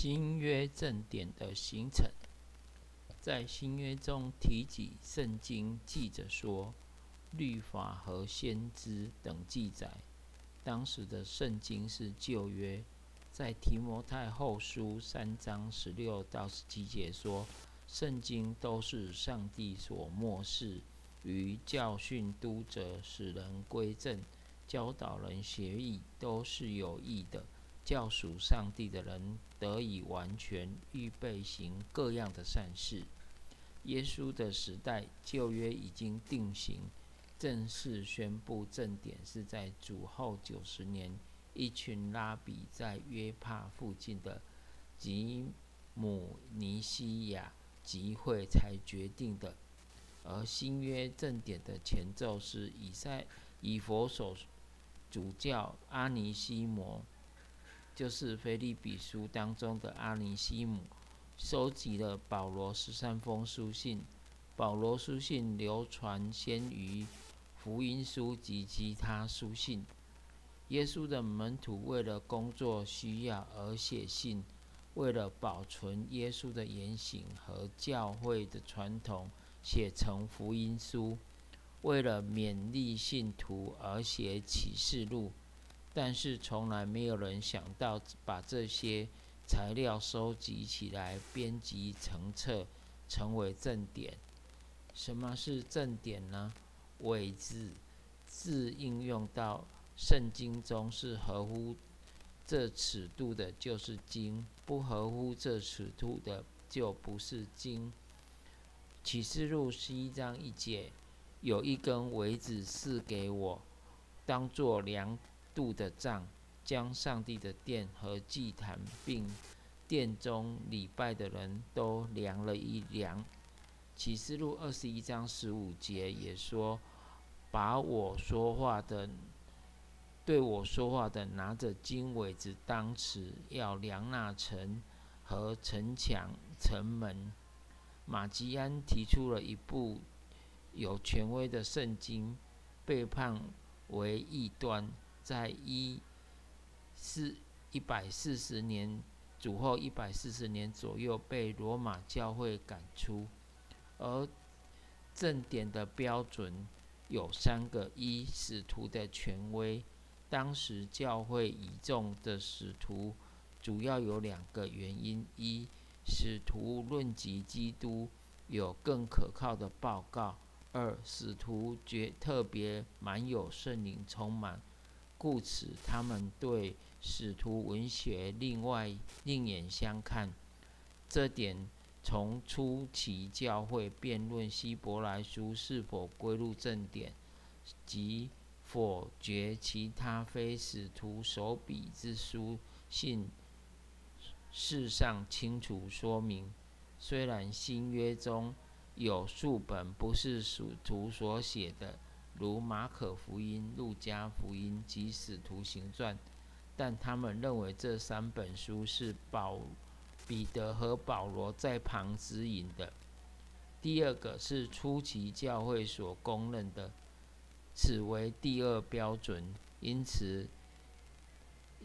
新约正典的形成，在新约中提及圣经记着说，律法和先知等记载。当时的圣经是旧约，在提摩太后书三章十六到十七节说，圣经都是上帝所漠视，于教训、督责、使人归正、教导人学艺，都是有益的。教属上帝的人得以完全预备行各样的善事。耶稣的时代，旧约已经定型，正式宣布正典是在主后九十年，一群拉比在约帕附近的吉姆尼西亚集会才决定的。而新约正典的前奏是以赛以佛所主教阿尼西摩。就是腓利比书当中的阿尼西姆，收集了保罗十三封书信。保罗书信流传先于福音书及其他书信。耶稣的门徒为了工作需要而写信，为了保存耶稣的言行和教会的传统，写成福音书，为了勉励信徒而写启示录。但是从来没有人想到把这些材料收集起来，编辑成册，成为正典。什么是正典呢？伪字字应用到圣经中是合乎这尺度的，就是经；不合乎这尺度的，就不是经。启示录十一章一节，有一根苇子赐给我，当作量。度的账，将上帝的殿和祭坛，并殿中礼拜的人都量了一量。启示录二十一章十五节也说：“把我说话的，对我说话的，拿着金苇子当尺，要量那城和城墙、城门。”马吉安提出了一部有权威的圣经，被判为异端。在一四一百四十年主后一百四十年左右，被罗马教会赶出。而正典的标准有三个：一、使徒的权威。当时教会倚重的使徒主要有两个原因：一、使徒论及基督有更可靠的报告；二、使徒觉特别满有圣灵充满。故此，他们对使徒文学另外另眼相看。这点从初期教会辩论希伯来书是否归入正典，及否决其他非使徒手笔之书信，事上清楚说明。虽然新约中有数本不是使徒所写的。如马可福音、路加福音及使徒行传，但他们认为这三本书是保彼得和保罗在旁指引的。第二个是初期教会所公认的，此为第二标准。因此，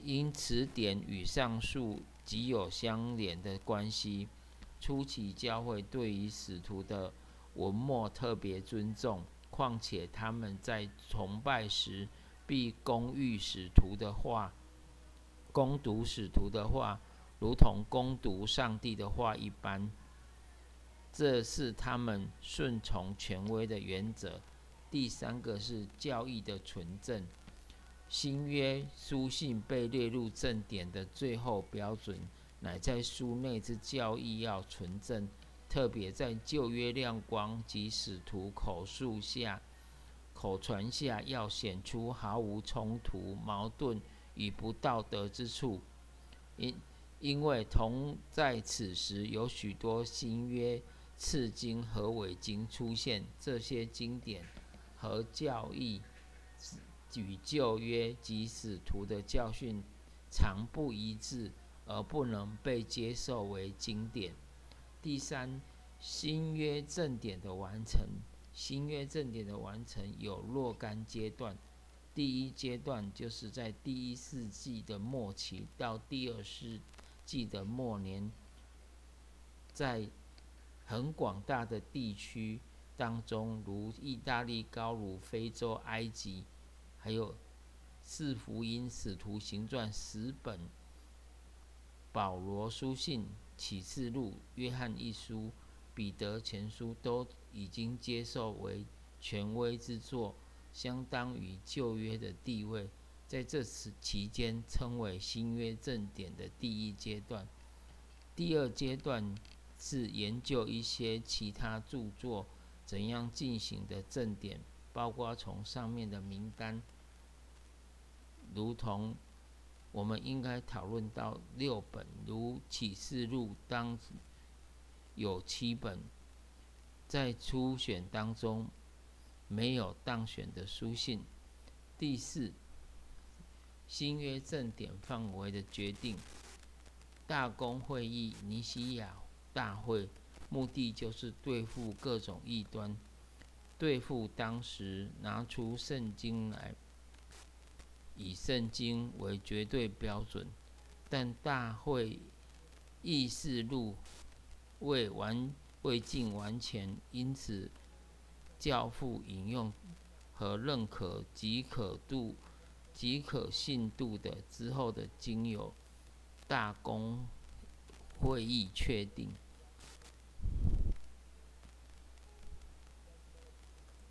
因此点与上述极有相连的关系。初期教会对于使徒的文墨特别尊重。况且他们在崇拜时必攻御使徒的话，攻读使徒的话，如同攻读上帝的话一般。这是他们顺从权威的原则。第三个是教义的纯正。新约书信被列入正典的最后标准，乃在书内之教义要纯正。特别在旧约亮光及使徒口述下、口传下，要显出毫无冲突、矛盾与不道德之处。因因为同在此时有许多新约次经和伪经出现，这些经典和教义与旧约及使徒的教训常不一致，而不能被接受为经典。第三，新约正典的完成。新约正典的完成有若干阶段。第一阶段就是在第一世纪的末期到第二世纪的末年在很广大的地区当中，如意大利、高卢、非洲、埃及，还有四福音、使徒行传十本、保罗书信、启示录、约翰一书、彼得前书，都已经接受为权威之作，相当于旧约的地位。在这时期间，称为新约正典的第一阶段。第二阶段是研究一些其他著作怎样进行的正典，包括从上面的名单，如同我们应该讨论到六本，如启示录当有七本，在初选当中没有当选的书信。第四。新约正典范围的决定，大公会议、尼西亚大会，目的就是对付各种异端，对付当时拿出圣经来，以圣经为绝对标准。但大会议事录未完未尽完全，因此教父引用和认可即可度。极可信度的之后的经由大公会议确定，